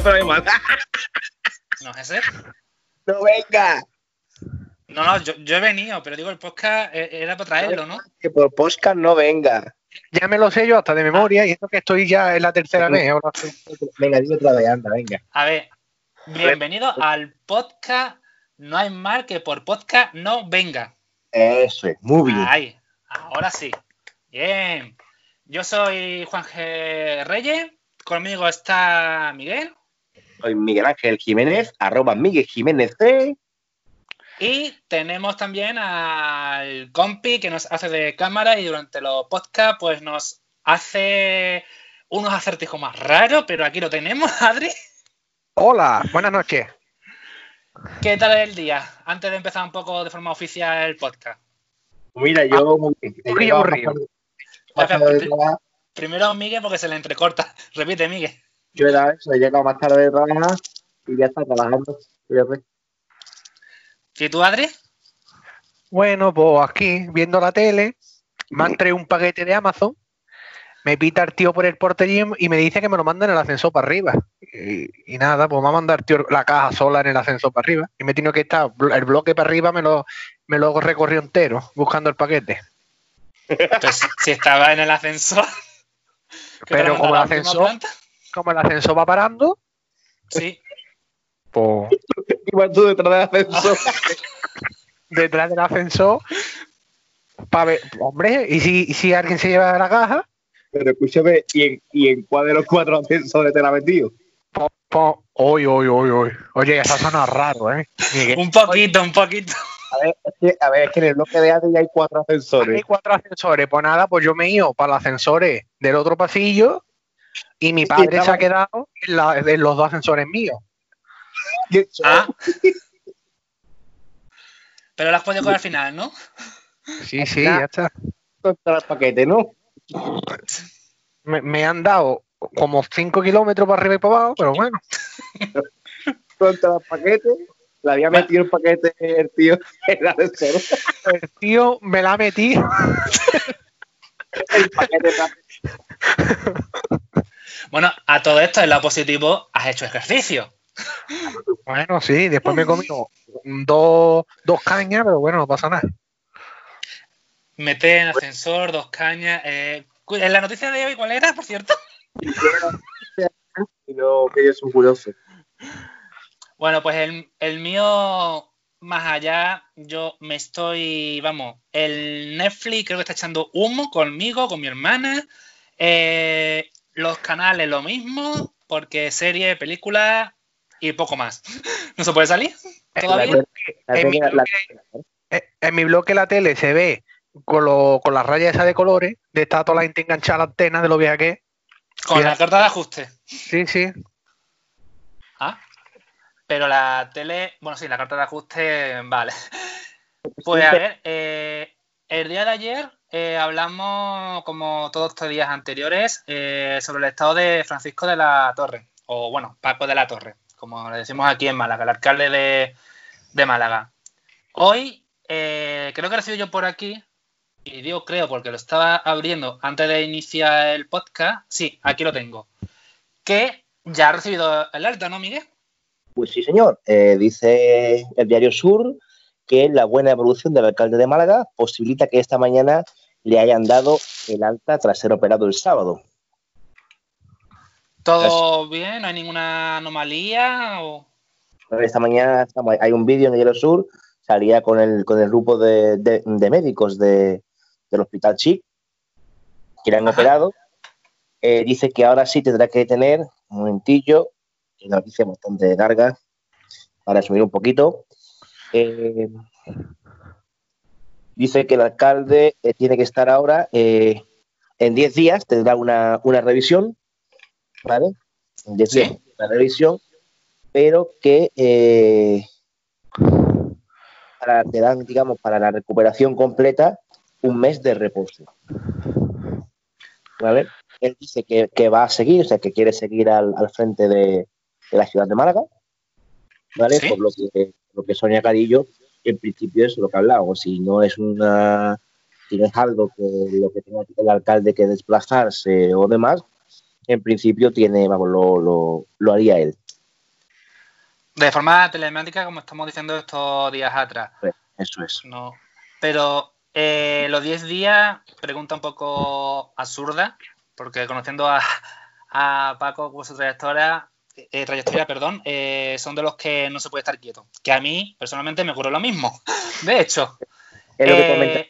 No hay más. ¿No es ese? No venga. No, no, yo, yo he venido, pero digo, el podcast eh, era para traerlo, ¿no? Que por podcast no venga. Ya me lo sé yo hasta de memoria y esto que estoy ya en la tercera vez. ahora. Venga, dime otra vez, anda, venga. A ver, bienvenido al podcast No hay mal que por podcast no venga. Eso es, muy bien. Ahí, ahora sí. Bien. Yo soy Juan G. Reyes. Conmigo está Miguel. Soy Miguel Ángel Jiménez, arroba Miguel Jiménez C. Y tenemos también al compi que nos hace de cámara y durante los podcasts pues nos hace unos acertijos más raros, pero aquí lo tenemos, Adri. Hola, buenas noches. ¿Qué tal el día? Antes de empezar un poco de forma oficial el podcast. Mira, yo llegado aburrido. trabajar. Primero Miguel porque se le entrecorta. Repite, Miguel. Yo era eso, he llegado más tarde de trabajar y ya está trabajando. Fíjate. ¿Y tú, Adri? Bueno, pues aquí, viendo la tele, me han traído un paquete de Amazon, me pita el tío por el porterín y me dice que me lo manda en el ascensor para arriba. Y, y nada, pues me va a mandar tío la caja sola en el ascensor para arriba. Y me he tenido que estar, el bloque para arriba me lo, me lo recorrió entero buscando el paquete. Pues si estaba en el ascensor. ¿Qué te Pero como el ascensor- planta? Como el ascensor va parando, Sí. pues Igual tú detrás del ascensor. detrás del ascensor, para ver, hombre, ¿y si, y si alguien se lleva la caja? Pero escúchame, ¿y en, ¿y en cuál de los cuatro ascensores te la has metido? Po, po, Oy, oy, oy, oy. Oye, eso suena raro, ¿eh? Miguel. Un poquito, un poquito. A ver, es que, a ver, es que en el bloque de Adri hay cuatro Hay ascensores. cuatro ascensores. Pues nada, pues yo me he ido para los ascensores del otro pasillo y mi padre se ha quedado en, la- en los dos ascensores míos. Ah. Pero lo has podido coger al final, ¿no? Sí, sí, ya está. Contra el paquete, ¿no? Me, me han dado como cinco kilómetros para arriba y para abajo, pero bueno. Contra el paquete. Le había metido el paquete el tío en el ascensor. El tío me la metí. El paquete Bueno, a todo esto, en lo positivo, has hecho ejercicio. Bueno, sí, después me he comido dos, dos cañas, pero bueno, no pasa nada. Meter en ascensor, dos cañas. eh, ¿En la noticia de hoy cuál era, por cierto? y no, que ellos son curiosos. Bueno, pues el, el mío, más allá, yo me estoy, vamos, el Netflix creo que está echando humo conmigo, con mi hermana. eh, los canales lo mismo, porque serie, película y poco más. ¿No se puede salir? ¿Todavía? La En mi, tele- la- en mi bloque la tele se ve con, lo- con las rayas esas de colores, de estar toda la gente enganchada a la antena de lo vieja que es. Con la carta de ajuste. Sí, sí. Ah, pero la tele, bueno, sí, la carta de ajuste, vale. Pues a ver, eh, el día de ayer eh, hablamos, como todos estos días anteriores, eh, sobre el estado de Francisco de la Torre, o bueno, Paco de la Torre, como le decimos aquí en Málaga, el alcalde de, de Málaga. Hoy, eh, creo que he recibido yo por aquí, y digo creo porque lo estaba abriendo antes de iniciar el podcast, sí, aquí lo tengo, que ya ha recibido el alta, ¿no, Miguel? Pues sí, señor. Dice el diario Sur que la buena evolución del alcalde de Málaga posibilita que esta mañana le hayan dado el alta tras ser operado el sábado. ¿Todo bien? ¿No hay ninguna anomalía? O... Esta mañana hay un vídeo en el diario Sur, salía con el, con el grupo de, de- de médicos de- del Hospital Chic que le han Ajá. operado. Eh, dice que ahora sí tendrá que tener un momentillo, una noticia bastante larga, para resumir un poquito. Eh, dice que el alcalde eh, tiene que estar ahora eh, en 10 días, tendrá una, una revisión, ¿vale? En 10 Sí. días, una revisión, pero que para, te dan, digamos, para la recuperación completa un mes de reposo. ¿Vale? Él dice que, que va a seguir, o sea, que quiere seguir al, al frente de, de la ciudad de Málaga, ¿vale? Sí. Por lo que, lo que Sonia Carillo, en principio es lo que ha hablado, si no es una si no es algo que lo que tenga el alcalde que desplazarse o demás, en principio tiene, vamos, lo, lo, haría él. De forma telemática, como estamos diciendo estos días atrás. Pues, eso es. No. Pero eh, los 10 días, pregunta un poco absurda, porque conociendo a, a Paco por su trayectoria, eh, trayectoria, perdón, eh, son de los que no se puede estar quieto. Que a mí, personalmente, me ocurre lo mismo. De hecho. Es lo que comenta.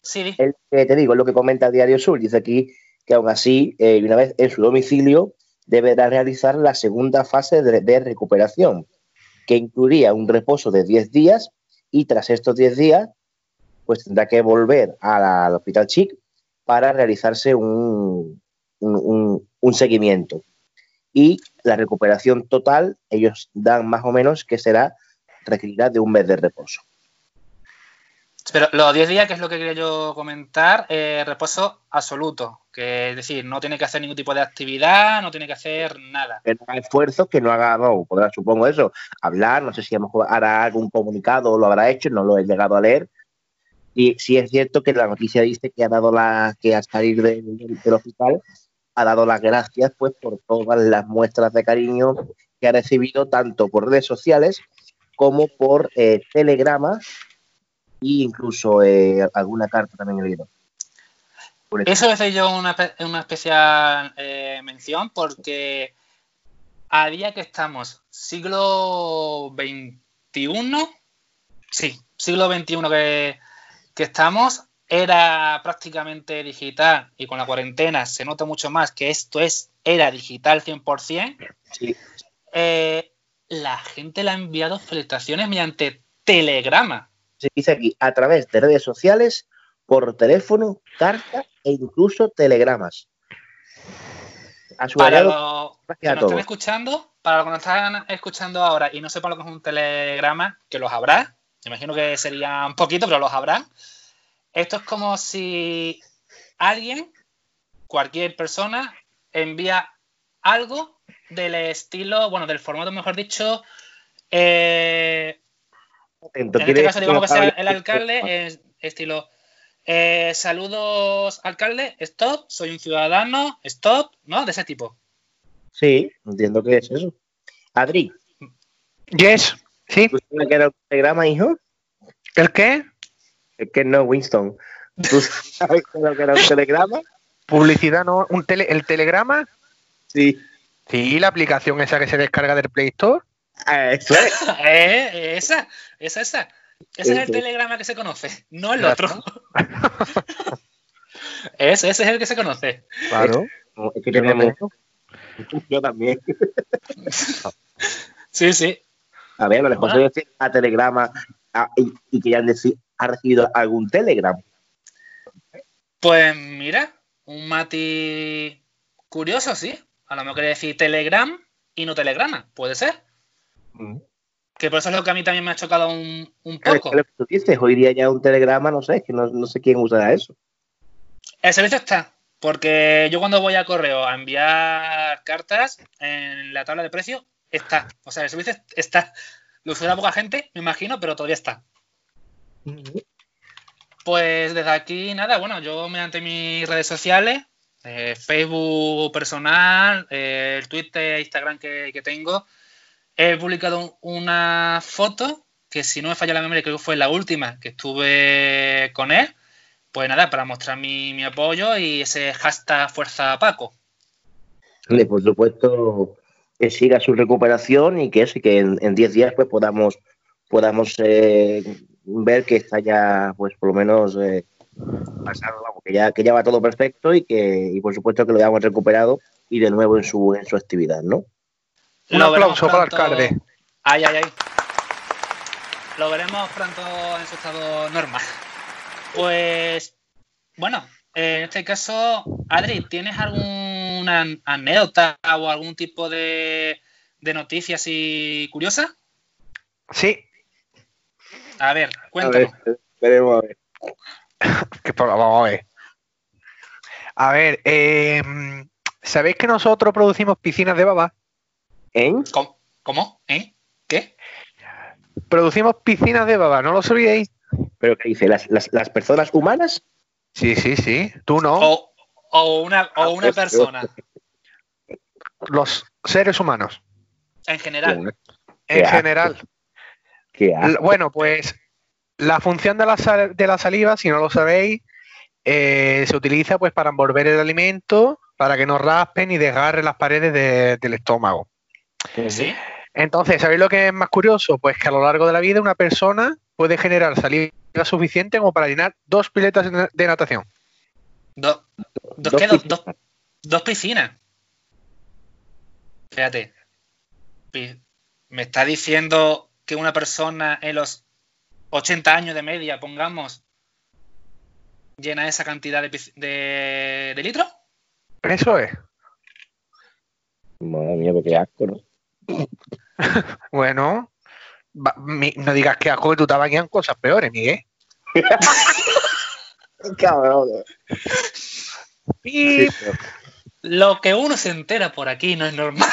Sí, te digo, es lo que comenta Diario Sur. Dice aquí que aún así, una vez en su domicilio, deberá realizar la segunda fase de, recuperación, que incluiría un reposo de 10 días y tras estos 10 días, pues tendrá que volver al Hospital Chic para realizarse un, un, seguimiento. Y la recuperación total, ellos dan más o menos que será requerirá de un mes de reposo. Pero los 10 días, que es lo que quería yo comentar, eh, reposo absoluto. Que es decir, no tiene que hacer ningún tipo de actividad, no tiene que hacer nada. Que no haga esfuerzos, que no haga, no, podrá, supongo eso, hablar, no sé si hará algún comunicado o lo habrá hecho, no lo he llegado a leer. Y sí es cierto que la noticia dice que ha dado la, que al salir del hospital ha dado las gracias pues por todas las muestras de cariño que ha recibido tanto por redes sociales como por eh, telegramas e incluso eh, alguna carta también he leído. Eso hace yo una, una especial eh, mención porque a día que estamos, siglo XXI, sí, siglo XXI que, que estamos, era prácticamente digital y con la cuarentena se nota mucho más que esto es era digital 100%, sí. Eh, la gente le ha enviado felicitaciones mediante telegrama. Se dice aquí, a través de redes sociales, por teléfono, carta e incluso telegramas. para los que nos están escuchando, para los que nos están escuchando ahora y no sepan lo que es un telegrama, que los habrá, me imagino que sería un poquito, pero los habrán esto es como si alguien, cualquier persona, envía algo del estilo, bueno, del formato, mejor dicho. Eh, en este caso, digamos que sea el alcalde, es estilo. Eh, saludos, alcalde, stop, soy un ciudadano, stop, ¿no? De ese tipo. Sí, entiendo que es eso. Adri. Yes, sí. ¿Tú sabes que era un telegrama, hijo? ¿El qué? Es que no, Winston. ¿Tú sabes lo que era un telegrama? Publicidad, ¿no? ¿Un tele, ¿El telegrama? Sí. Sí, la aplicación esa que se descarga del Play Store. Ah, eso es. eh, esa, esa, esa. Ese es el telegrama que se conoce, no el otro. ese, ese es el que se conoce. Claro. Es que tenemos. Yo también. sí, sí. A ver, lo mejor bueno. decir a telegrama y, y que ya decir ha recibido algún Telegram. Pues mira, un mati curioso, sí. A lo mejor quiere decir Telegram y no Telegrama, puede ser. Mm. Que por eso es lo que a mí también me ha chocado un, poco. tú dices, hoy día ya un telegrama, no sé, que no, sé quién usará eso. El servicio está, porque yo cuando voy a correo a enviar cartas en la tabla de precio, está. O sea, el servicio está. Lo usa poca gente, me imagino, pero todavía está. Pues desde aquí, nada, bueno, yo mediante mis redes sociales, eh, Facebook personal, eh, el Twitter, Instagram que, tengo, he publicado una foto que si no me falla la memoria, creo que fue la última que estuve con él. Pues nada, para mostrar mi, apoyo y ese hashtag Fuerza Paco. por supuesto, que siga su recuperación y que, que en 10 días pues podamos, podamos eh, ver que está ya, pues por lo menos eh, pasado, que ya, que ya va todo perfecto y que, y por supuesto que lo hayamos recuperado y de nuevo en su, en su actividad, ¿no? Un aplauso para el alcalde. Ay, ay, ay. Lo veremos pronto en su estado normal. Pues, bueno, en este caso, Adri, ¿tienes alguna anécdota o algún tipo de, de noticia así curiosa? Sí, a ver, cuéntanos. A ver, veremos a ver. vamos a ver. A ver, eh, ¿sabéis que nosotros producimos piscinas de baba? ¿En? ¿Cómo? ¿Cómo? ¿Eh? ¿Qué? Producimos piscinas de baba, ¿no lo sabíais? ¿Pero qué dice? ¿Las, las, las personas humanas? Sí, sí, sí. Tú no. O, o una, o una pues, persona, Los seres humanos. en general. En general. ¿Qué asco. L- Bueno, pues la función de la, sal- de la saliva, si no lo sabéis, eh, se utiliza pues para envolver el alimento, para que no raspen y desgarre las paredes de- del estómago. ¿Sí? Entonces, ¿sabéis lo que es más curioso? Pues que a lo largo de la vida una persona puede generar saliva suficiente como para llenar dos piletas de natación. Dos, ¿qué? Dos- piscinas. dos- dos piscinas. Fíjate. Pi- Me está diciendo que una persona en los 80 años de media, pongamos, llena esa cantidad de, pisc- de, de litros. Eso es. Madre mía, pero qué asco, ¿no? Bueno, va- mi- no digas que asco que tú estabas aquí en cosas peores, Miguel. Cabrón. Y- Sí, pero- Lo que uno se entera por aquí no es normal.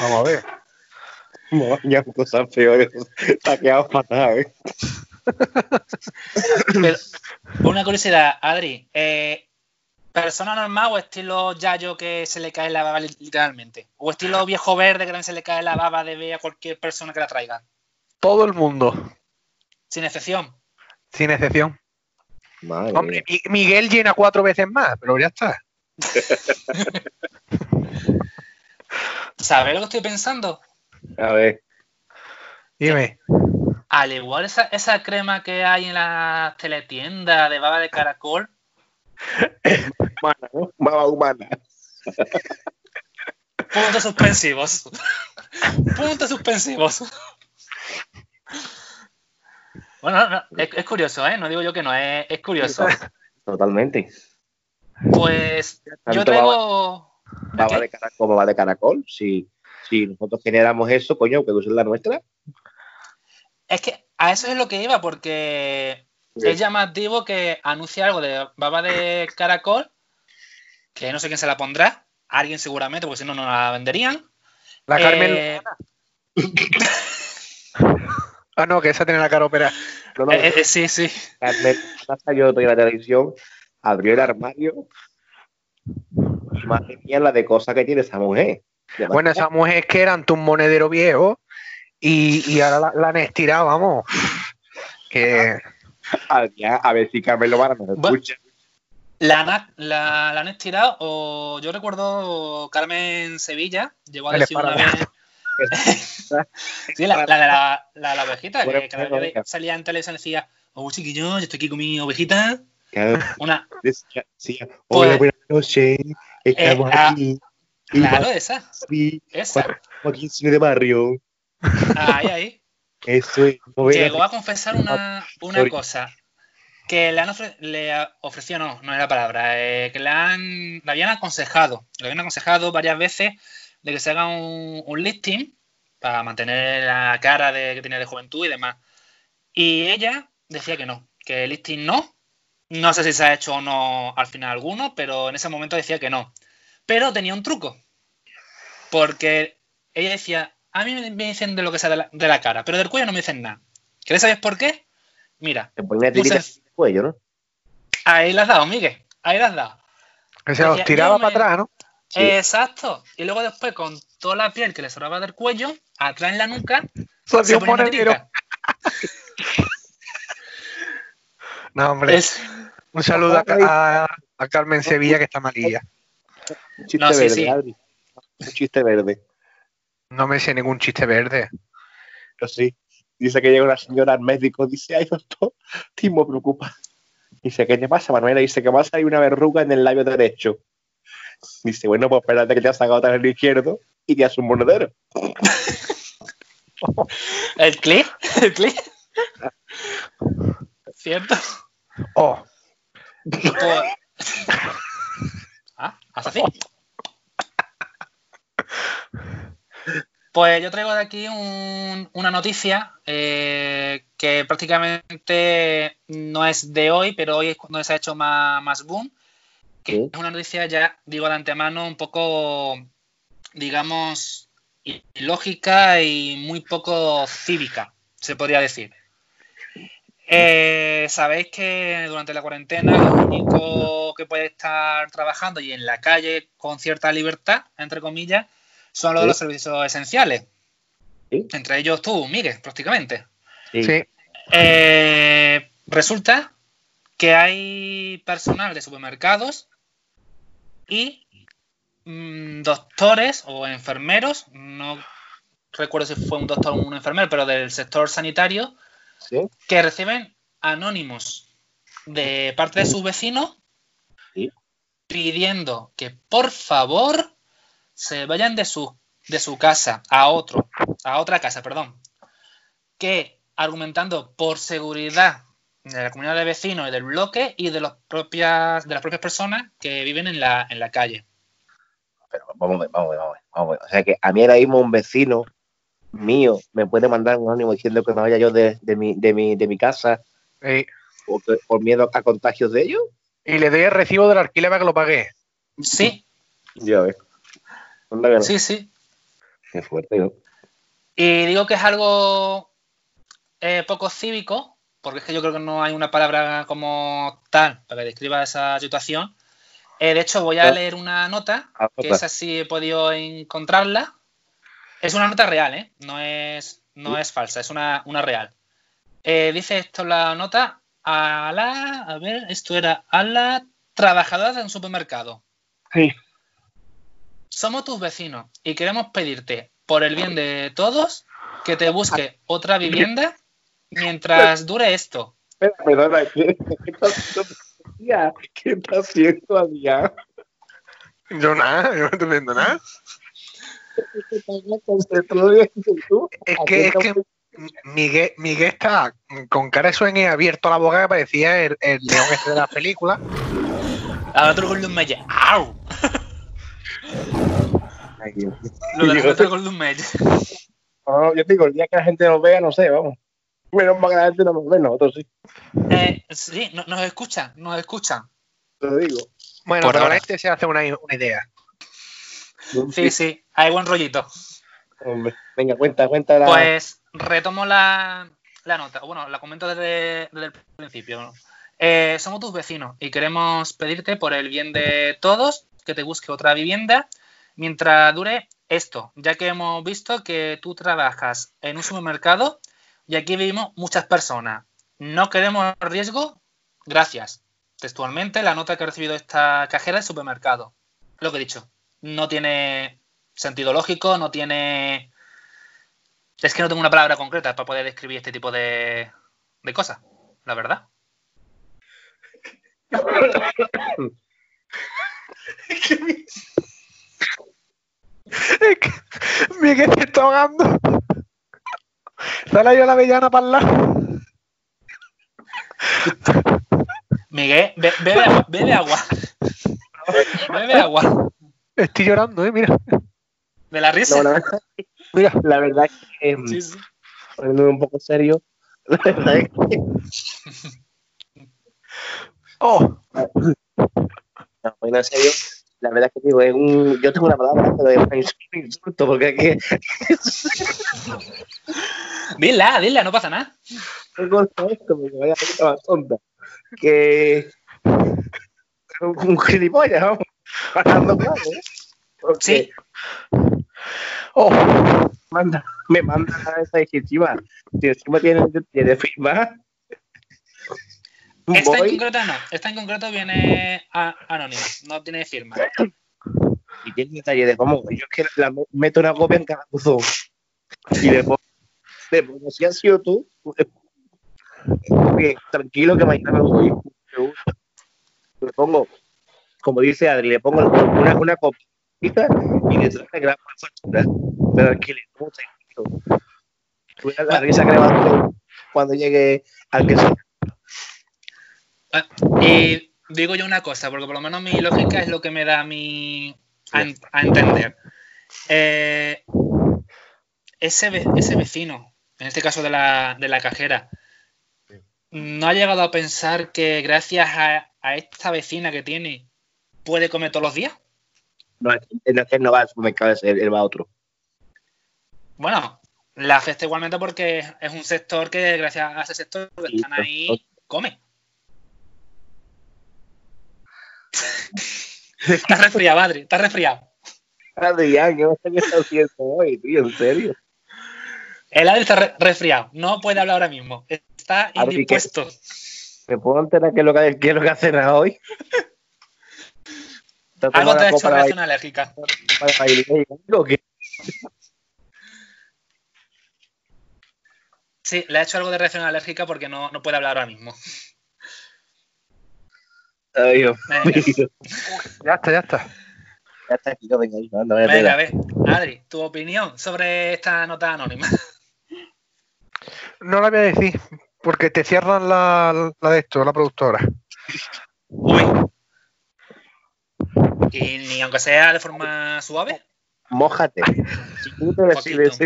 Vamos a ver. Moña, cosas peores. Está quedado fatal, ¿eh? Pero, una curiosidad, Adri. eh, ¿Persona normal o estilo Yayo que se le cae la baba li- literalmente? ¿O estilo viejo verde que también se le cae la baba de ver a cualquier persona que la traiga? Todo el mundo, Sin excepción. sin excepción. Madre Hombre, mía. Mi- Miguel llena cuatro veces más, pero ya está. ¿Sabes lo que estoy pensando? A ver. Dime. Al igual esa, esa crema que hay en las teletiendas de baba de caracol, Humana, ¿no? Baba humana. puntos suspensivos. puntos suspensivos. Bueno, no, es, es curioso, ¿eh? No digo yo que no, es, es curioso. Totalmente. Pues yo traigo... Baba ¿Qué? de caracol, baba de caracol. Si, si nosotros generamos eso, coño, que usen la nuestra. Es que a eso es lo que iba, porque es llamativo que anuncie algo de baba de caracol, que no sé quién se la pondrá, alguien seguramente, porque si no, no la venderían. La Carmen. Eh, Ah, no, que esa tiene la cara operada. No, no, eh, eh, sí, sí. Carmen salió en la televisión, abrió el armario. Madre mía, la de cosas que tiene esa mujer. Bueno, esa mujer que era ante un monedero viejo y, y ahora la, la han estirado, vamos. Que ya, a ver si Carmen Lomara nos Bueno. escucha. La, han- la, la han estirado, o yo recuerdo Carmen Sevilla, llegó a decir una vez. Sí, la, la de la, la, la ovejita, que cada vez que salía en televisión decía, oh chiquillo, yo estoy aquí con mi ovejita. Claro, Una, decía- decía, Pues- Hola, buenas noches. Estamos Eh, ah, aquí. Claro, esa, aquí, esa. aquí en cine de barrio. Ahí, ahí. Eso es. Llegó a confesar una, una cosa. Que le han ofre- le ofreció, no, no es la palabra, eh, que le, han, le habían aconsejado, le habían aconsejado varias veces de que se haga un, un lifting para mantener la cara de, que tenía de juventud y demás. Y ella decía que no, que el lifting no. No sé si se ha hecho o no al final alguno, pero en ese momento decía que no. Pero tenía un truco. Porque ella decía, a mí me dicen de lo que sea de la, de la cara, pero del cuello no me dicen nada. ¿Queréis saber por qué? Mira, Te ponía Muy tirita en senc- el cuello, ¿no? ahí las has dado, Miguel. Ahí las has dado. que se los Decía, tiraba me- para atrás, ¿no? Sí. Exacto. Y luego después, con toda la piel que le sobraba del cuello, atrás en la nuca, se ponía una. No, hombre. Es- Un saludo a, a- a Carmen Sevilla, que está malilla. Un chiste No, sí, verde, sí. Adri. Un chiste verde. No me sé ningún chiste verde. Pero sí. Dice que llega una señora al médico, dice, ay doctor, muy preocupa. Dice, ¿qué te pasa, Manuela? Dice que pasa hay una verruga en el labio derecho. Dice, bueno, pues espérate que te has sacado otra en el izquierdo y te hace un monedero. ¿El clip? ¿El clip? ¿Cierto? Oh, Pues- Ah, ¿haz así? Pues yo traigo de aquí un- una noticia eh, que prácticamente no es de hoy, pero hoy es cuando se ha hecho más, más boom. Que Sí. es una noticia ya, digo de antemano, un poco, digamos, ilógica y muy poco cívica, se podría decir. Eh, Sabéis que durante la cuarentena lo único que puede estar trabajando y en la calle con cierta libertad, entre comillas, son los de los servicios esenciales. Entre ellos tú, Miguel, prácticamente. Sí. Eh, resulta que hay personal de supermercados y mm, doctores o enfermeros, no recuerdo si fue un doctor o un enfermero, pero del sector sanitario, que reciben anónimos de parte de sus vecinos pidiendo que por favor se vayan de su, de su casa a otro, a otra casa, perdón, que argumentando por seguridad de la comunidad de vecinos y del bloque y de, los propias, de las propias personas que viven en la, en la calle. Pero vamos a ver, vamos a ver, vamos a ver. O sea que a mí ahora mismo un vecino mío me puede mandar un anónimo diciendo que me vaya yo de, mi, de, mi, de mi casa por miedo a contagios de ellos. Y le doy el recibo del alquiler para que lo pague. Sí. Ya ves. Sí, sí. Qué fuerte, ¿no? Y digo que es algo eh, poco cívico, porque es que yo creo que no hay una palabra como tal para que describa esa situación. Eh, de hecho, voy a leer una nota, ah, que es así he podido encontrarla. Es una nota real, ¿eh? No es, no es falsa, es una, real. Eh, dice esto la nota a la, a ver, esto era a la trabajadora de un supermercado. Sí. Somos tus vecinos y queremos pedirte, por el bien de todos, que te busque otra vivienda mientras dure esto. Perdona, ¿qué, está haciendo, ¿Qué está haciendo Adrián? Yo nada, yo no estoy viendo nada. Es que, es que Miguel, Miguel está con cara de sueño abierto a la boca que parecía el, el león este de la película. A otro Golden Mage. ¡Au! Lo de otro Golden Mage. No, yo digo, el día que la gente nos vea, no sé, vamos. Menos mal que la gente no nos ve, nosotros sí. Eh, sí, nos escuchan, nos escuchan. Te lo digo. Bueno, Por pero la gente se hace una, una idea. Sí, sí, hay buen rollito. Hombre, venga, cuenta, cuenta la... Pues retomo la, nota. Bueno, la comento desde, el principio. Eh, somos tus vecinos y queremos pedirte por el bien de todos que te busque otra vivienda mientras dure esto, ya que hemos visto que tú trabajas en un supermercado y aquí vivimos muchas personas. No queremos riesgo, gracias. Textualmente, la nota que ha recibido esta cajera de supermercado. Lo que he dicho no tiene sentido lógico, no tiene... Es que no tengo una palabra concreta para poder describir este tipo de, de cosas, la verdad. es que, Miguel se está ahogando. Dale yo la avellana para el lado. Miguel, bebe agua. Bebe agua. Bebe agua. Estoy llorando, ¿eh? Mira. ¿De la risa? la, Mira. la verdad es que, em, sí, un poco serio, la verdad es que... ¡Oh! No, en serio, la verdad es que digo, es un, yo tengo una palabra, pero es un insulto, porque aquí... dila, dila, no pasa nada. Tengo esto, me voy a más tonta. Que... Un gilipollas, vamos. Pasando claro, ¿eh? Sí. Oh, manda, me manda esa ejecutiva. Si encima tiene, tiene firma. Esta en concreto no. Esta en concreto viene a, anónima. No tiene firma. Y tiene detalle de cómo. Yo es que la meto una copia en cada buzón. Y le pongo, le pongo si has sido tú. Bien, tranquilo que mañana me voy. Le pongo como dice Adri, le pongo una, una copita y le traje gran factura. Pero aquí le pongo tranquilo. La risa que le va cuando llegue al que ah, Y digo yo una cosa, porque por lo menos mi lógica es lo que me da a mí a, entender. Eh, ese, ese vecino, en este caso de la, de la cajera, ¿no ha llegado a pensar que gracias a, a esta vecina que tiene puede comer todos los días? No, el no va al supermercado, él va a otro. Bueno, la afecta igualmente porque es un sector que, gracias a ese sector que están ahí, come. Estás resfriado, Adri, estás resfriado. Adrián, ¿qué qué estás haciendo hoy, tío? ¿En serio? El Adri está resfriado, no puede hablar ahora mismo. Está indispuesto. ¿Me puedo enterar qué es lo que, qué es lo que hoy? Algo te ha hecho reacción alérgica. Sí, le ha hecho algo de reacción alérgica porque no, no puede hablar ahora mismo. Ay, Dios Ya está, ya está. Ya está aquí, venga, anda, venga, a ver, Adri, tu opinión sobre esta nota anónima. No la voy a decir, porque te cierran la, la de esto, la productora. Uy. ¿Y ni aunque sea de forma suave? Mójate. Si tú te decides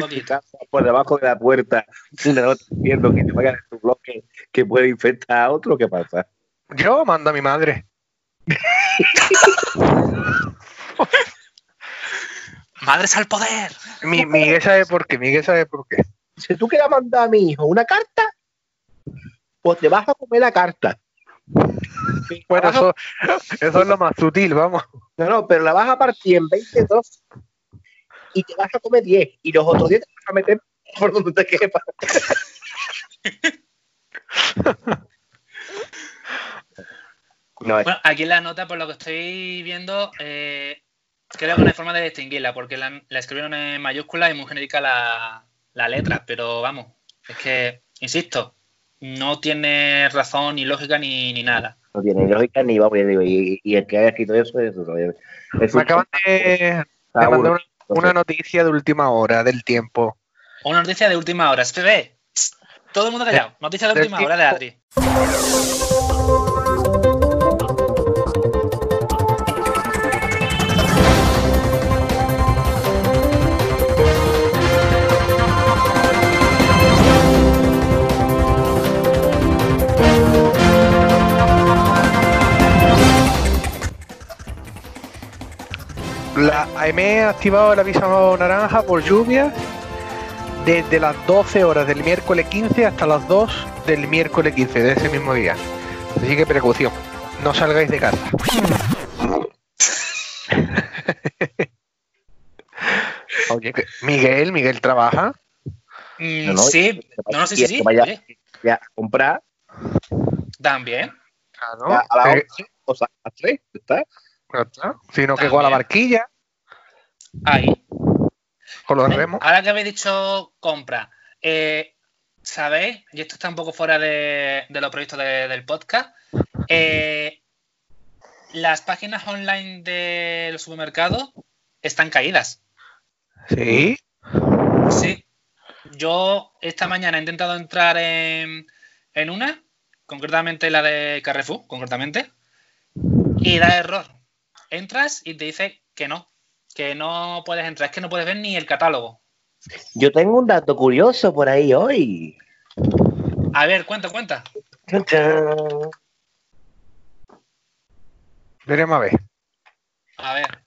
por debajo de la puerta una nota diciendo que te vayan en tu bloque que puede infectar a otro, ¿qué pasa? Yo mando a mi madre. Madres al poder. Mi, Miguel sabe por qué, Miguel sabe por qué. Si tú quieres mandar a mi hijo una carta, pues te vas a comer la carta. Bueno, eso, eso es lo más sutil, vamos. No, no, pero la vas a partir en 22 y te vas a comer 10 y los otros 10 te vas a meter por donde te quepa. bueno, aquí en la nota, por lo que estoy viendo, eh, creo que no hay forma de distinguirla, porque la, escribieron en mayúscula y muy genérica la, la letra, pero vamos, es que, insisto, no tiene razón ni lógica ni, ni nada. No tiene lógica ni vamos, y, y el que haya escrito eso es, Me acaban de, mandar una, noticia de última hora del tiempo. Una noticia de última hora, ve. Todo el mundo callado. Noticia de última hora de Adri. AME ha activado el aviso naranja por lluvia desde las 12 horas del miércoles 15 hasta las 2 del miércoles 15 de ese mismo día. Así que precaución, no salgáis de casa. Oye, Miguel, Miguel trabaja. Mm, sí, no, no, sí, sí, sí. Vaya, a comprar. También. Claro. A las 11 o sea, a las 3, ¿está? Sino que con la barquilla. Ahí. Con los remos. Ahora que habéis dicho compra, eh, ¿sabéis? Y esto está un poco fuera de, los proyectos del podcast. Eh, las páginas online de los supermercados están caídas. Sí. Sí. Yo esta mañana he intentado entrar en, en una, concretamente la de Carrefour, concretamente, y da error. Entras y te dice que no, que no puedes entrar, es que no puedes ver ni el catálogo. Yo tengo un dato curioso por ahí hoy. A ver, cuenta, cuenta. Veremos a ver. A ver.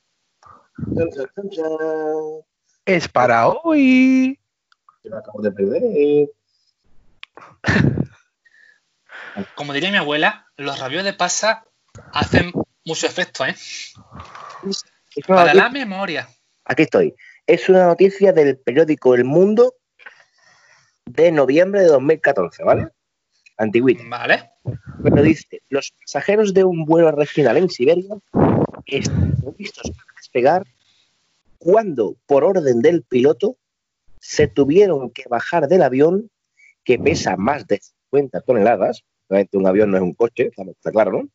Es para hoy. acabo de perder. Como diría mi abuela, los rabios de pasa hacen mucho efecto, ¿eh? Para la memoria. Aquí estoy. Es una noticia del periódico El Mundo de noviembre de 2014, ¿vale? Antiguito. Vale. Pero dice, los pasajeros de un vuelo regional en Siberia están listos para despegar cuando, por orden del piloto, se tuvieron que bajar del avión que pesa más de 50 toneladas. Obviamente un avión no es un coche, está claro, ¿no?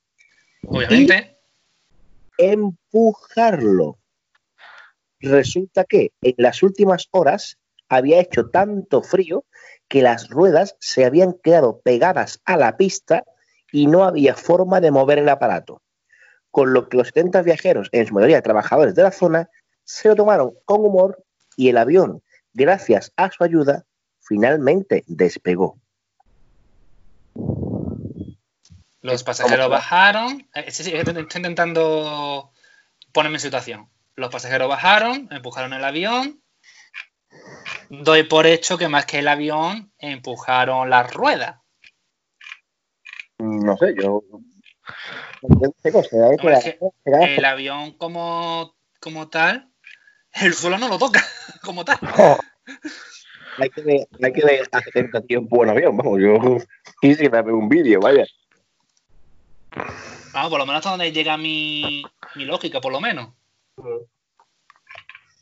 Obviamente empujarlo. Resulta que en las últimas horas había hecho tanto frío que las ruedas se habían quedado pegadas a la pista y no había forma de mover el aparato. Con lo que los 70 viajeros, en su mayoría trabajadores de la zona, se lo tomaron con humor y el avión, gracias a su ayuda, finalmente despegó. Los pasajeros bajaron. Eh, sí, sí, estoy intentando ponerme en situación. Los pasajeros bajaron, empujaron el avión doy por hecho que más que el avión empujaron las ruedas. No sé, yo. el avión como, como tal, el suelo no lo toca, como tal. Hay que ver, hay que ver a 70 tiempo en avión, vamos, yo quisiera ver un vídeo, vaya. Vamos, por lo menos hasta donde llega mi, mi lógica, por lo menos.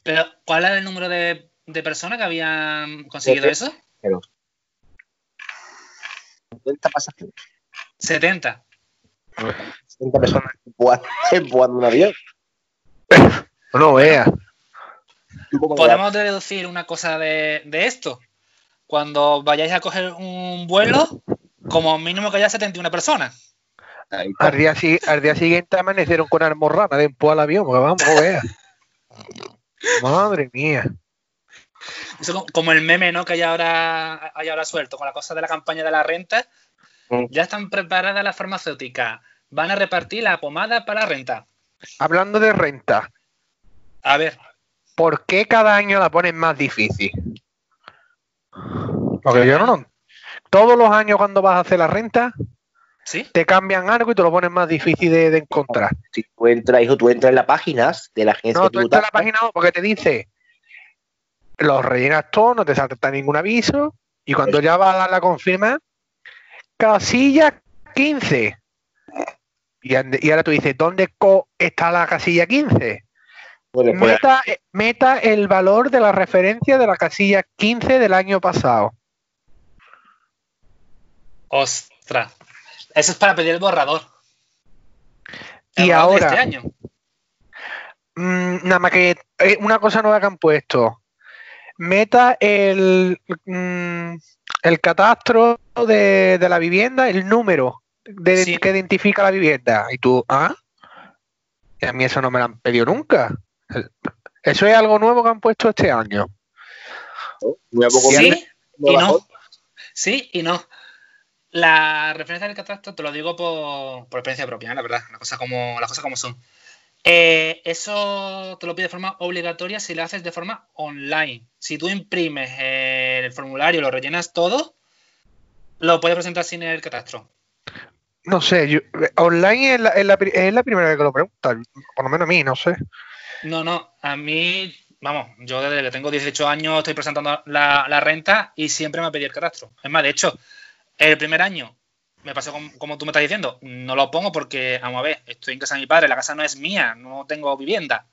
Pero, ¿cuál era el número de, de personas que habían conseguido eso? 70 pasajeros. 70. 70 personas empujando un avión. No vea. Podemos deducir una cosa de, de, esto. Cuando vayáis a coger un vuelo, como mínimo que haya 71 personas. Al día, al día, siguiente amanecieron con almorrana de al avión, porque vamos, a ver. Madre mía. Eso como el meme, ¿no? Que hay ahora, hay ahora suelto con la cosa de la campaña de la renta. Mm. Ya están preparadas las farmacéuticas. Van a repartir la pomada para la renta. Hablando de renta. A ver. ¿Por qué cada año la ponen más difícil? Porque yo no, no. Todos los años cuando vas a hacer la renta, te cambian algo y te lo ponen más difícil de, encontrar. Si tú entras, hijo, tú entras en las páginas de la agencia. No, tú entras en la página porque te dice, los rellenas todo, no te salta ningún aviso y cuando ya va a dar la confirma, casilla 15. Y, ahora tú dices, ¿dónde está la casilla 15? Pues meta, meta el valor de la referencia de la casilla 15 del año pasado. Ostras. Eso es para pedir el borrador. y ahora. Este año. Mm, nada más que eh, una cosa nueva que han puesto. Meta el, mm, el catastro de, la vivienda, el número de, que identifica la vivienda. Y tú, ¿ah? Y a mí eso no me lo han pedido nunca. Eso es algo nuevo que han puesto este año. Sí y no. Sí y no. La referencia del catastro te lo digo por, experiencia propia, ¿eh? la verdad, las cosas como, las cosas como son. Eh, eso te lo pide de forma obligatoria si lo haces de forma online. Si tú imprimes el formulario, lo rellenas todo, lo puedes presentar sin el catastro. No sé, online es la, primera vez que lo preguntan, por lo menos a mí, no sé. No, no, a mí, vamos, yo desde que tengo 18 años estoy presentando la, la renta y siempre me ha pedido el catastro. Es más, de hecho, el primer año me pasó como, tú me estás diciendo, no lo pongo porque, vamos a ver, estoy en casa de mi padre, la casa no es mía, no tengo vivienda.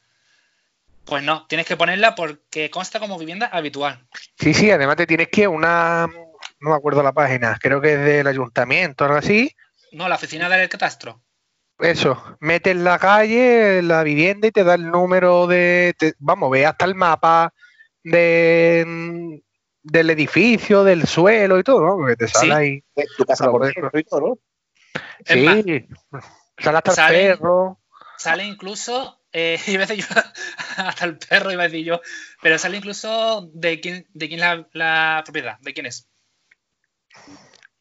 Pues no, tienes que ponerla porque consta como vivienda habitual. Sí, sí, además te tienes que una, no me acuerdo la página, creo que es del ayuntamiento o algo así. No, la oficina del catastro. Eso, metes la calle, la vivienda y te da el número de, vamos, ve hasta el mapa de, del edificio, del suelo y todo, ¿no? Porque te sale ahí. Tu casa por dentro y todo, ¿no? Sí, sale hasta el perro. Sale incluso, eh, iba a decir yo, hasta el perro iba a decir yo, pero sale incluso de quién, de quién la, la propiedad, de quién es.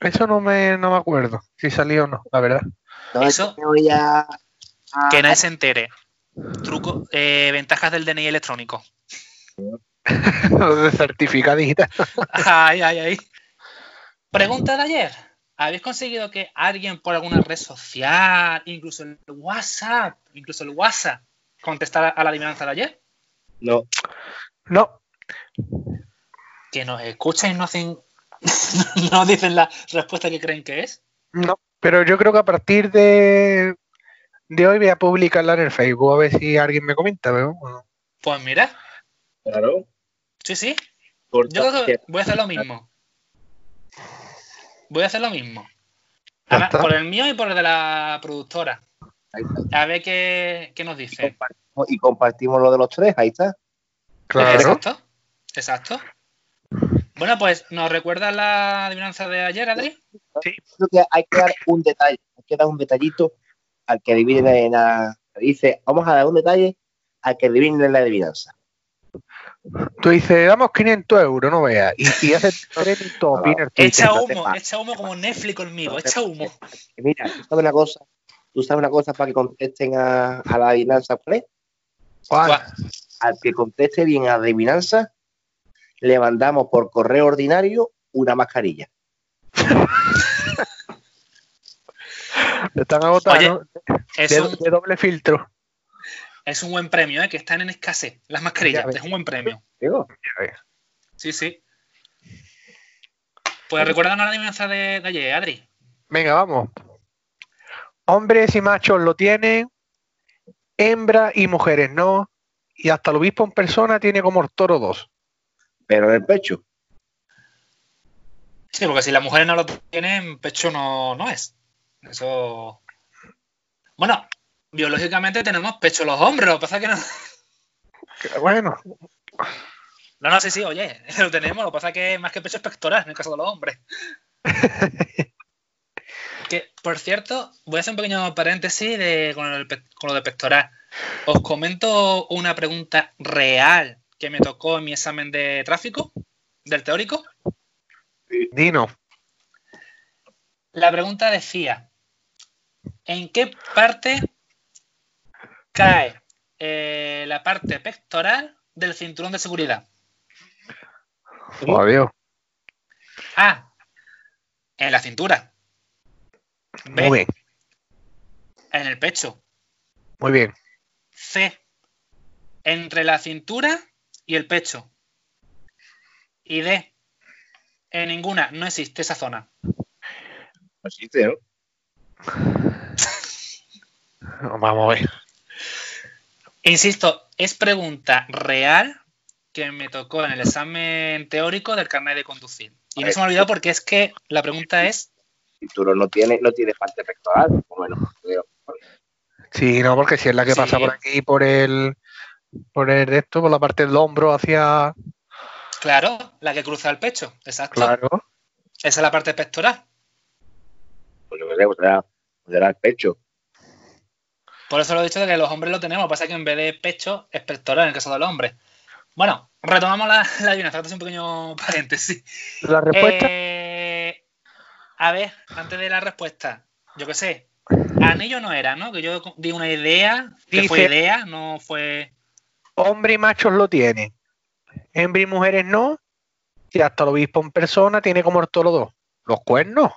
Eso no me, no me acuerdo, si salió o no, la verdad. Eso, que nadie se entere. Truco, eh, ventajas del DNI electrónico. de certificadita. ay, ay, ay. Pregunta de ayer. ¿Habéis conseguido que alguien por alguna red social, incluso el WhatsApp, incluso el WhatsApp, contestara a la adivinanza de ayer? No. No. Que nos escuchan y no hacen. no dicen la respuesta que creen que es. No, pero yo creo que a partir de, de hoy voy a publicarla en el Facebook a ver si alguien me comenta. Pues mira. Claro. Sí, sí. Yo voy a hacer lo mismo. Voy a hacer lo mismo. por el mío y por el de la productora. A ver qué, nos dice. Y compartimos, lo de los tres, ahí está. Claro. Exacto. Exacto. Bueno, pues, ¿nos recuerda la adivinanza de ayer, Adri? Sí. Creo que hay que dar un detalle, hay que dar un detallito al que adivine la. Dice, vamos a dar un detalle al que adivine la adivinanza. Tú dices, damos 500 euros, no veas. Y, y hace top Echa humo, echa humo como Netflix conmigo, echa humo. Mira, tú sabes una cosa, tú sabes una cosa para que contesten a, la adivinanza, ¿cuál ¿Cuál? Al que conteste bien a adivinanza, le mandamos por correo ordinario una mascarilla. Están agotados. Oye, ¿no? Es de, un, de doble filtro. Es un buen premio, ¿eh? que están en escasez las mascarillas. Es un buen premio. Digo, Sí, sí. Pues recuerdan la adivinanza de, de ayer, Adri. Venga, vamos. Hombres y machos lo tienen, hembras y mujeres no, y hasta el obispo en persona tiene como el toro dos. pero en el pecho. Sí, porque si las mujeres no lo tienen, pecho no, no es. Eso. Bueno, biológicamente tenemos pecho los hombros, lo que pasa es que no. Bueno, No, no, sí, sí, oye, lo tenemos, lo que pasa es que más que pecho es pectoral en el caso de los hombres. que, por cierto, voy a hacer un pequeño paréntesis de, con, el pe- con lo de pectoral. Os comento una pregunta real que me tocó en mi examen de tráfico, del teórico. Dino, La pregunta decía, ¿en qué parte cae eh, la parte pectoral del cinturón de seguridad? por Dios. A, en la cintura. B, Muy bien, en el pecho. muy bien. C, entre la cintura y el pecho. Y D, en ninguna, no existe esa zona. Así te, ¿no? Vamos a ver. Insisto, es pregunta real que me tocó en el examen teórico del carnet de conducir. Y no se me ha olvidado porque es que la pregunta es, cinturón no tiene, no tiene parte pectoral, o menos. creo. Sí, no, porque si es la que Sí. pasa por aquí, por el, por el de esto, por la parte del hombro hacia. claro, la que cruza el pecho. Exacto. Claro. Esa es la parte pectoral. Pues yo qué sé, pues será, será el pecho. Por eso lo he dicho de que los hombres lo tenemos. Lo que pasa es que en vez de pecho es pectoral en el caso de los hombres. Bueno, retomamos la, la adivinanza. Esto es un pequeño paréntesis. La respuesta. Eh, a ver, antes de la respuesta, yo qué sé. Anillo no era, ¿no? Que yo di una idea, que fue idea, no fue. Hombre y machos lo tienen. Hembra y mujeres no. Y hasta el obispo en persona tiene como el toro dos. Los cuernos.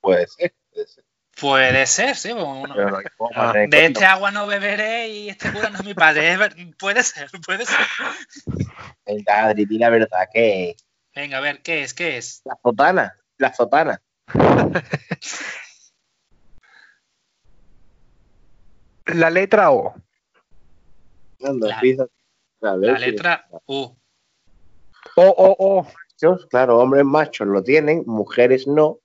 Puede ser. Puede ser. Puede ser, sí. uno- no Ah, de- este agua no beberé y este cura no es mi padre. Puede ser, puede ser. Venga, Adri, di la verdad, ¿qué es? Venga, a ver, ¿qué es? ¿Qué es? La sotana. La sotana. La letra O. La- letra U. O, O, O. Claro, hombres machos lo tienen, mujeres no,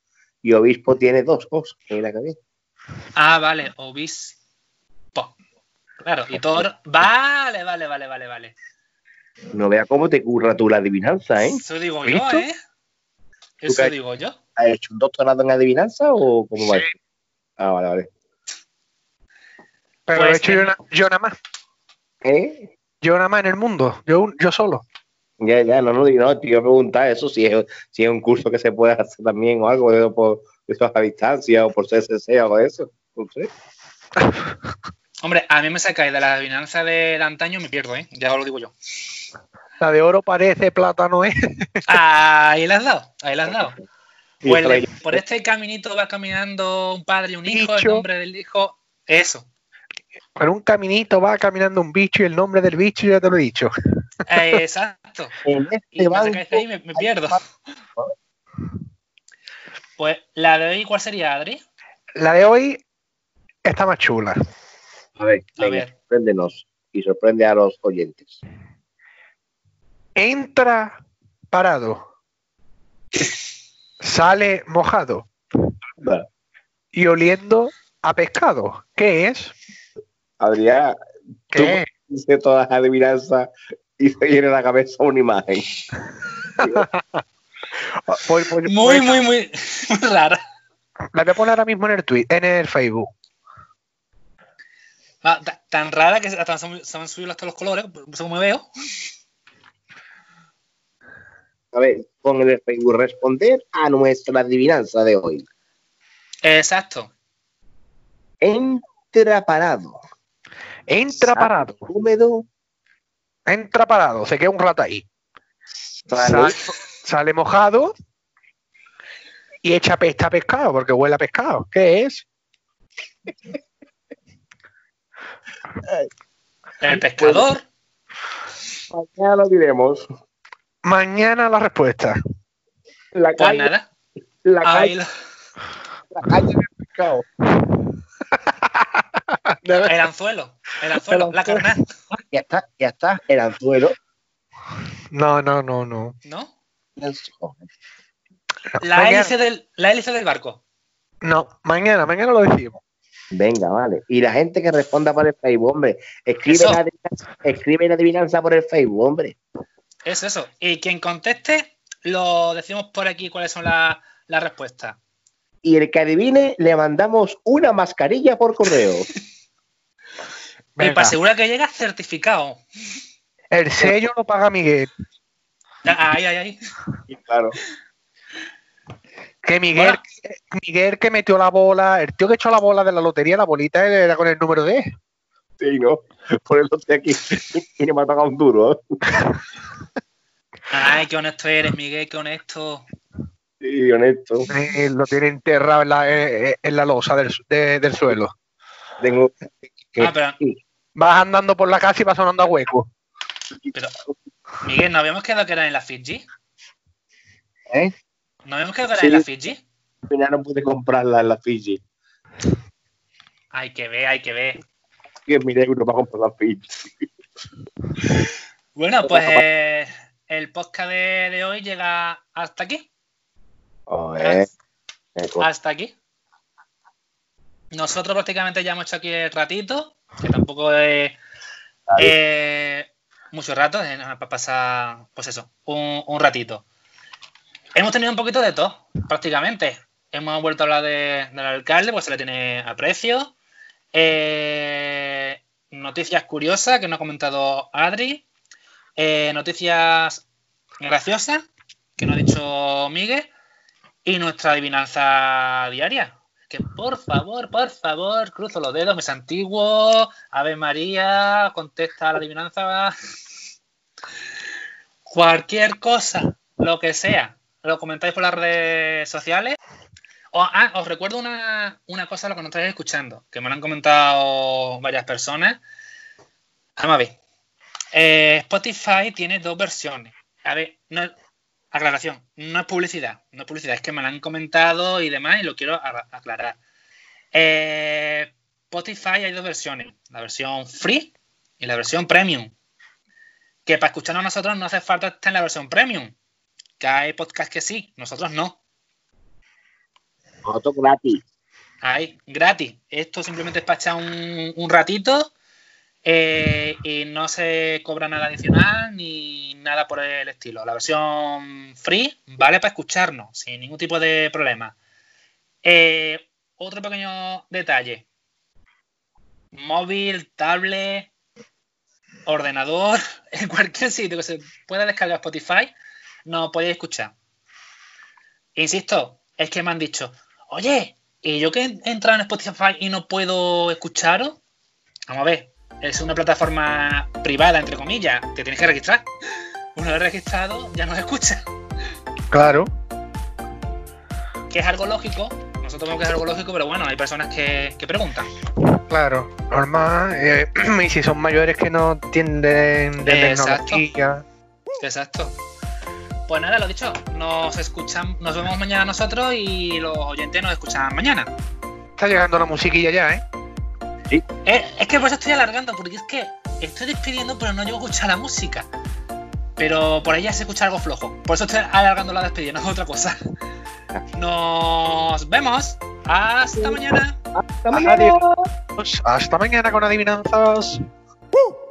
y obispo tiene dos os. Mira que bien. Ah, vale, obispo. Claro, y todo. Vale, vale, vale, vale, vale. No vea cómo te curra tú la adivinanza, ¿eh? Eso digo yo, ¿Visto? ¿eh? Eso digo yo. ¿Has hecho un doctorado en adivinanza o cómo va? Sí. Ah, vale, vale. Pero Pues lo he hecho en- yo, na- yo nada más. ¿Eh? Yo nada más en el mundo. Yo, yo solo. Ya, ya, no, no, no, te iba a preguntar eso, si es, si es un curso que se puede hacer también o algo, de, por, eso a distancia o por CSC o algo de eso. No sé. Hombre, a mí me sacáis de la adivinanza de antaño, me pierdo, ¿eh? Ya os lo digo yo. La de oro parece, plátano es. Ahí la has dado, ahí la has dado. Pues le- por este caminito va caminando un padre y un hijo, el nombre del hijo. Eso. Por un caminito va caminando un bicho y el nombre del bicho ya te lo he dicho. Eh, exacto. En este me banco sacáis de ahí y me, me pierdo. Pues la de hoy, ¿cuál sería, Adri? La de hoy está más chula. A ver, A venga, ver. sorpréndenos y sorprende a los oyentes. Entra parado. Sale mojado y oliendo a pescado. ¿Qué es? Adrián, tú ¿Qué? dices todas las adivinanzas y se viene a la cabeza una imagen. Voy- voy- Muy, voy- muy, muy, muy rara. La voy a poner ahora mismo en el tweet, en el Facebook. Ah, ta- tan rara que hasta se han subido hasta los colores, según me veo. A ver, con el Facebook responder a nuestra adivinanza de hoy. Exacto. Entra parado. Entra parado. Húmedo. Entra parado. Se queda un rato ahí. Sale, sale mojado y echa pesta a pescado, porque huele a pescado. ¿Qué es? El pescador. Mañana lo diremos. Mañana la respuesta. La Pues calle, nada. la calle, lo- la calle del pescado. el anzuelo. El anzuelo. La carnada. Ya está, ya está. El anzuelo. No, no, no, no. ¿No? La Mañana- hélice, del, la hélice del barco. No, mañana, mañana lo decimos. Venga, vale. Y la gente que responda por el Facebook, hombre. Escribe la, adivinanza, escribe la adivinanza por el Facebook, hombre. Es eso. Y quien conteste, lo decimos por aquí cuáles son la- las respuestas. Y el que adivine, le mandamos una mascarilla por correo. Y para asegurar que llega certificado. El sello lo paga Miguel. Ahí, ahí, ahí. Y claro. Que Miguel. Miguel que metió la bola, el tío que echó la bola de la lotería, la bolita era con el número 10. Sí, ¿no? Por eso estoy aquí. Y no me ha pagado un duro. ¿eh? Ay, qué honesto eres, Miguel, qué honesto. Sí, honesto. Eh, lo tiene enterrado en la, eh, en la losa del, de- del suelo. Tengo. que- Ah, pero, Vas andando por la casa y vas sonando a hueco. pero, Miguel, ¿nos habíamos quedado que era en la Fiji? ¿Eh? ¿Nos habíamos quedado que era Sí. en la Fiji? Al final no pude comprarla en la Fiji. Hay que ver, hay que ver. 10.000 euros para comprar la Fiji. Bueno, pues eh, el podcast de, de hoy llega hasta aquí. Eh, co- Hasta aquí. Nosotros prácticamente ya hemos hecho aquí el ratito, que tampoco es eh, mucho rato, eh, para pasar, pues eso, un, un ratito. Hemos tenido un poquito de todo, prácticamente. Hemos vuelto a hablar de- del alcalde, pues se le tiene aprecio. Eh, noticias curiosas que nos ha comentado Adri. Eh, noticias graciosas que nos ha dicho Miguel. Y nuestra adivinanza diaria. Que por favor, por favor, cruzo los dedos, me santiguo, Ave María, contesta la adivinanza. Cualquier cosa, lo que sea, lo comentáis por las redes sociales. O- ah, os recuerdo una, una cosa, lo que nos estáis escuchando, que me lo han comentado varias personas. Vamos a ver. Eh, Spotify tiene dos versiones. A ver, no, aclaración, no es publicidad, no es publicidad, es que me lo han comentado y demás y lo quiero aclarar. Eh, Spotify hay dos versiones, la versión free y la versión premium. Que para escucharnos a nosotros no hace falta estar en la versión premium. Que hay podcasts que sí, nosotros no. Nosotros gratis. Ahí, gratis. Esto simplemente es para echar un, un ratito eh, y no se cobra nada adicional ni nada por el estilo. La versión free vale para escucharnos sin ningún tipo de problema. Eh, otro pequeño detalle. Móvil, tablet, ordenador, en cualquier sitio que se pueda descargar Spotify, no podéis escuchar. Insisto, es que me han dicho, oye, ¿y yo que he entrado en Spotify y no puedo escucharos? Vamos a ver, es una plataforma privada, entre comillas, te tienes que registrar. Una vez registrado, ya no se escucha. Claro. Que es algo lógico, nosotros vemos que es algo lógico, pero bueno, hay personas que, que preguntan. Claro, normal. eh, y si son mayores que no entienden de Exacto. tecnología. Exacto. Pues nada, lo dicho, nos escuchan, nos vemos mañana nosotros y los oyentes nos escuchan mañana. Está llegando la musiquilla ya, ¿eh? Eh, es que por eso estoy alargando, porque es que estoy despidiendo, pero no llego a escuchar la música. Pero por ahí ya se escucha algo flojo. Por eso estoy alargando la despedida, no es otra cosa. Nos vemos. Hasta mañana. Hasta mañana. Hasta mañana con adivinanzas. Woo!